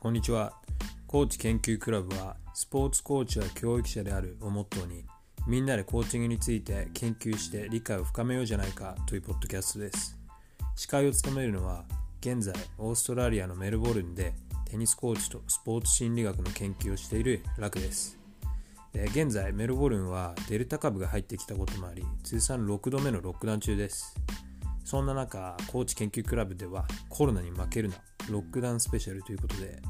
こんにちは。コーチ研究クラブは、スポーツコーチは教育者であるをモットーに、みんなでコーチングについて研究して理解を深めようじゃないかというポッドキャストです。司会を務めるのは、現在、オーストラリアのメルボルンでテニスコーチとスポーツ心理学の研究をしているラクです。現在、メルボルンはデルタ株が入ってきたこともあり、通算6度目のロックダウン中です。そんな中、コーチ研究クラブではコロナに負けるなロックダウンスペシャルということで、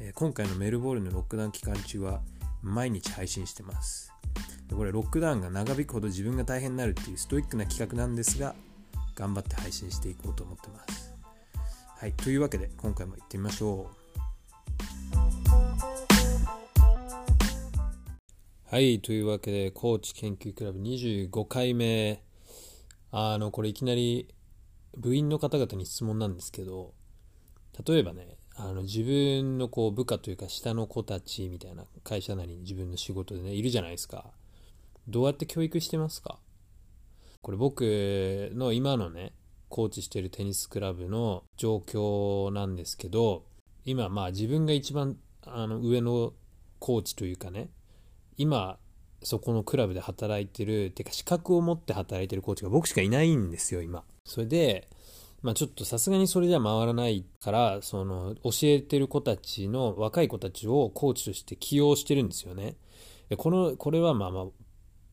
え今回のメルボルンのロックダウン期間中は毎日配信してます。これロックダウンが長引くほど自分が大変になるっていうストイックな企画なんですが、頑張って配信していこうと思ってます。はい、というわけで今回も行ってみましょう。はい、というわけで、コーチ研究クラブ25回目。あの、これいきなり部員の方々に質問なんですけど、例えばね、あの自分のこう部下というか下の子たちみたいな会社なりに自分の仕事でね、いるじゃないですか。どうやって教育してますか？これ僕の今のね、コーチしてるテニスクラブの状況なんですけど、今まあ自分が一番あの上のコーチというかね、今そこのクラブで働いてる、てか資格を持って働いてるコーチが僕しかいないんですよ、今。それで、まあちょっとさすがにそれじゃ回らないから、その教えてる子たちの若い子たちをコーチとして起用してるんですよね。でこの、これはまあまあ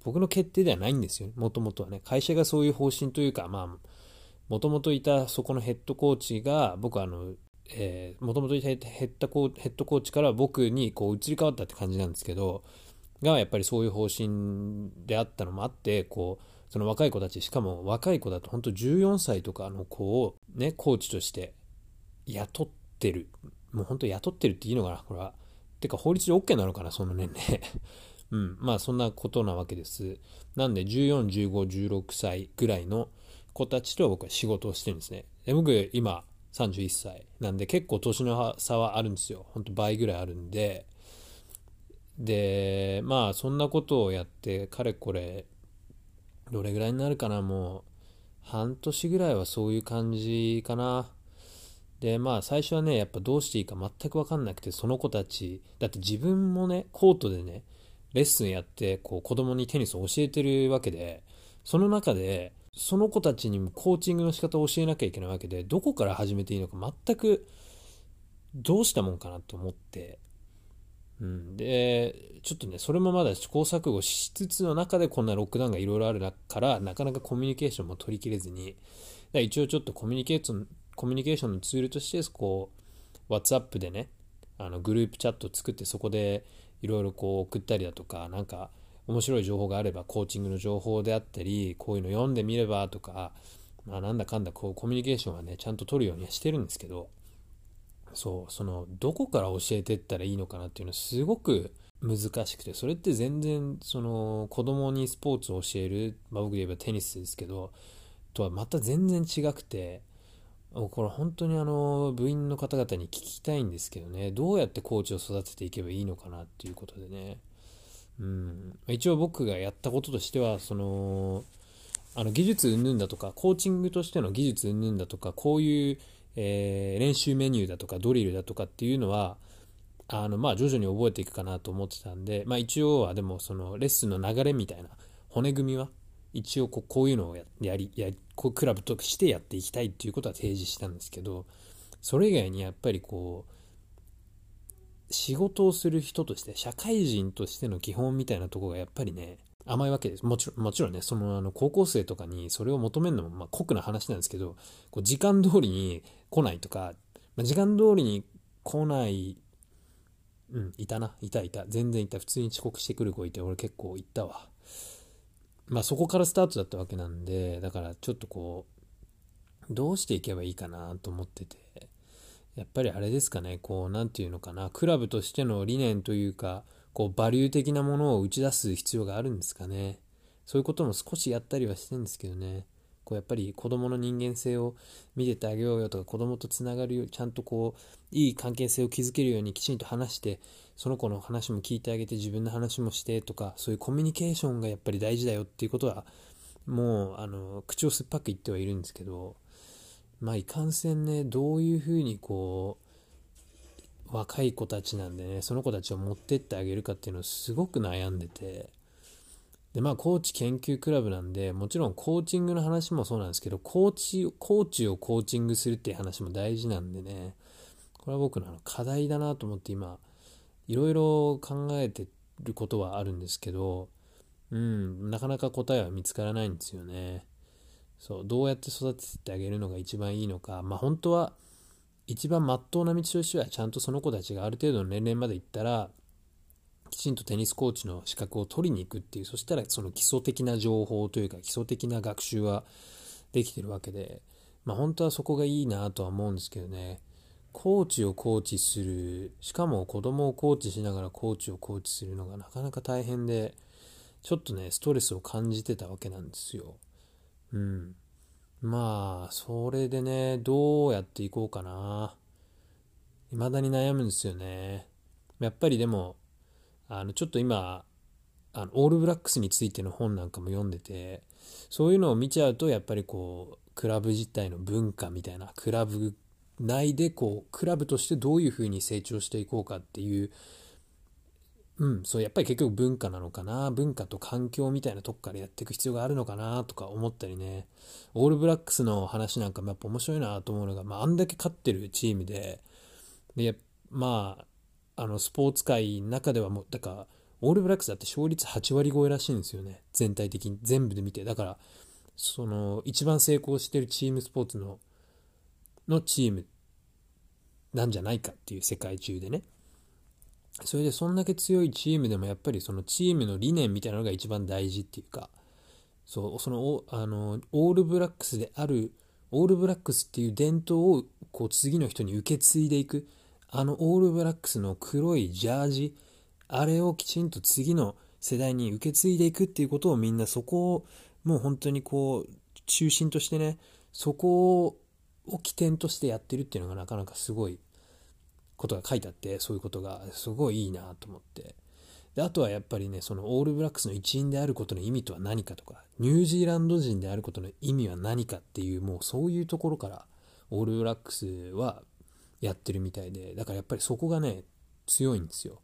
僕の決定ではないんですよ。もともとはね。会社がそういう方針というか、まあ、もともといたそこのヘッドコーチが、僕はあの、もともといたヘッドコーチから僕にこう移り変わったって感じなんですけど、がやっぱりそういう方針であったのもあって、こう、その若い子たち、しかも若い子だと本当14歳とかの子をね、コーチとして雇ってる。もう本当雇ってるっていいのかなこれは。てか法律で OK なのかなその年齢。うん。まあそんなことなわけです。なんで14、15、16歳ぐらいの子たちと僕は仕事をしてるんですね。で僕今31歳なんで結構年の差はあるんですよ。ほんと倍ぐらいあるんで。で、まあそんなことをやってかれこれどれぐらいになるかな、もう、半年ぐらいはそういう感じかな。で、まあ最初はね、やっぱどうしていいか全くわかんなくて、その子たち、だって自分もね、コートでね、レッスンやって、こう子供にテニスを教えてるわけで、その中で、その子たちにもコーチングの仕方を教えなきゃいけないわけで、どこから始めていいのか全くどうしたもんかなと思って、うん、で、ちょっとね、それもまだ試行錯誤しつつの中でこんなロックダウンがいろいろあるから、なかなかコミュニケーションも取りきれずに、一応ちょっとコミュニケーション、コミュニケーションのツールとして、こう、WhatsApp でね、あのグループチャット作ってそこでいろいろこう送ったりだとか、なんか面白い情報があればコーチングの情報であったり、こういうの読んでみればとか、まあなんだかんだこうコミュニケーションはね、ちゃんと取るようにはしてるんですけど、そう、その、どこから教えてったらいいのかなっていうのはすごく難しくて、それって全然、その、子供にスポーツを教える、まあ僕で言えばテニスですけど、とはまた全然違くて、これ本当にあの、部員の方々に聞きたいんですけどね、どうやってコーチを育てていけばいいのかなっていうことでね。うん、一応僕がやったこととしては、その、あの技術云々だとか、コーチングとしての技術云々だとか、こういうえー、練習メニューだとかドリルだとかっていうのは、あの、まあ、徐々に覚えていくかなと思ってたんで、まあ、一応はでも、その、レッスンの流れみたいな、骨組みは、一応こう、こういうのをやり、やこう、クラブとしてやっていきたいっていうことは提示したんですけど、それ以外にやっぱりこう、仕事をする人として、社会人としての基本みたいなとこがやっぱりね、甘いわけです。もちろん、もちろんね、その、あの、高校生とかにそれを求めるのも、まあ、酷な話なんですけど、こう時間通りに来ないとか、まあ、時間通りに来ない、うん、いたな、いたいた、全然いた、普通に遅刻してくる子いて、俺結構行ったわ。まあ、そこからスタートだったわけなんで、だからちょっとこう、どうしていけばいいかなと思ってて、やっぱりあれですかね、こう、なんていうのかな、クラブとしての理念というか、こう、バリュー的なものを打ち出す必要があるんですかね。そういうことも少しやったりはしてるんですけどね。こうやっぱり子供の人間性を見ててあげようよとか子供とつながるよちゃんとこういい関係性を築けるようにきちんと話してその子の話も聞いてあげて自分の話もしてとかそういうコミュニケーションがやっぱり大事だよっていうことはもうあの口を酸っぱく言ってはいるんですけどまあいかんせんねどういうふうにこう若い子たちなんでね、その子たちを持ってってあげるかっていうのをすごく悩んでて、で、まあ、コーチ研究クラブなんで、もちろんコーチングの話もそうなんですけど、コーチ、コーチをコーチングするっていう話も大事なんでね、これは僕のあの課題だなと思って今、いろいろ考えてることはあるんですけど、うん、なかなか答えは見つからないんですよね。そう、どうやって育ててあげるのが一番いいのか、まあ本当は、一番まっとうな道としては、ちゃんとその子たちがある程度の年齢までいったら、きちんとテニスコーチの資格を取りに行くっていう、そしたらその基礎的な情報というか、基礎的な学習はできてるわけで、まあ本当はそこがいいなとは思うんですけどね、コーチをコーチする、しかも子供をコーチしながらコーチをコーチするのがなかなか大変で、ちょっとね、ストレスを感じてたわけなんですよ。うん。まあ、それでね、どうやっていこうかな。未だに悩むんですよね。やっぱりでも、あの、ちょっと今、あのオールブラックスについての本なんかも読んでて、そういうのを見ちゃうと、やっぱりこう、クラブ自体の文化みたいな、クラブ内でこう、クラブとしてどういうふうに成長していこうかっていううん、そう、やっぱり結局文化なのかな。文化と環境みたいなとこからやっていく必要があるのかなとか思ったりね。オールブラックスの話なんかもやっぱ面白いなと思うのが、まあ、あんだけ勝ってるチームで、で、まあ、あの、スポーツ界の中ではもう、だから、オールブラックスだって勝率8割超えらしいんですよね。全体的に。全部で見て。だから、その、一番成功してるチームスポーツの、のチームなんじゃないかっていう世界中でね。それでそんだけ強いチームでもやっぱりそのチームの理念みたいなのが一番大事っていうか、そう、その、あの、オールブラックスである、オールブラックスっていう伝統をこう次の人に受け継いでいく。あのオールブラックスの黒いジャージ、あれをきちんと次の世代に受け継いでいくっていうことをみんなそこをもう本当にこう中心としてね、そこを起点としてやってるっていうのがなかなかすごいことが書いてあってそういうことがすごいいいなと思って。であとはやっぱりねそのオールブラックスの一員であることの意味とは何かとかニュージーランド人であることの意味は何かっていうもうそういうところからオールブラックスはやってるみたいでだからやっぱりそこがね強いんですよ。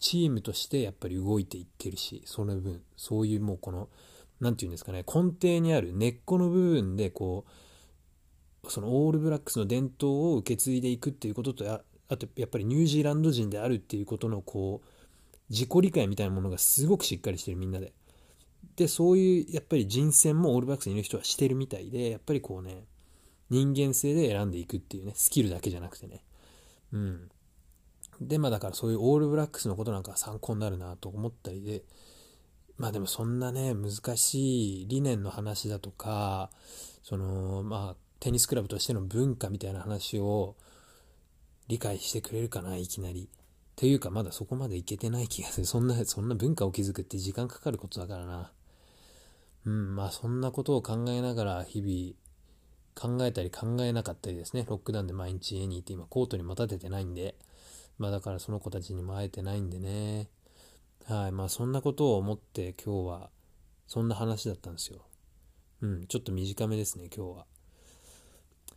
チームとしてやっぱり動いていってるしその分そういうもうこの何て言うんですかね根底にある根っこの部分でこうそのオールブラックスの伝統を受け継いでいくっていうこととあとやっぱりニュージーランド人であるっていうことのこう自己理解みたいなものがすごくしっかりしてるみんなで。で、そういうやっぱり人選もオールバックスにいる人はしてるみたいで、やっぱりこうね、人間性で選んでいくっていうね、スキルだけじゃなくてね。うん。で、まあだからそういうオールブラックスのことなんか参考になるなと思ったりで、まあでもそんなね、難しい理念の話だとか、その、まあ、テニスクラブとしての文化みたいな話を、理解してくれるかな、いきなり。というか、まだそこまでいけてない気がする。そんな、そんな文化を築くって時間かかることだからな。うん、まあそんなことを考えながら日々考えたり考えなかったりですね。ロックダウンで毎日家にいて今コートにも立ててないんで、まあだからその子たちにも会えてないんでね。はい、まあそんなことを思って今日はそんな話だったんですよ。うん、ちょっと短めですね、今日は。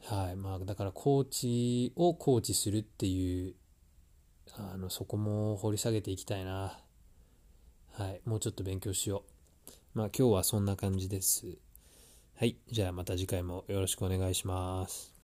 はい。まあ、だからコーチをコーチするっていうあのそこも掘り下げていきたいな。はい。もうちょっと勉強しよう。まあ今日はそんな感じです。はい。じゃあまた次回もよろしくお願いします。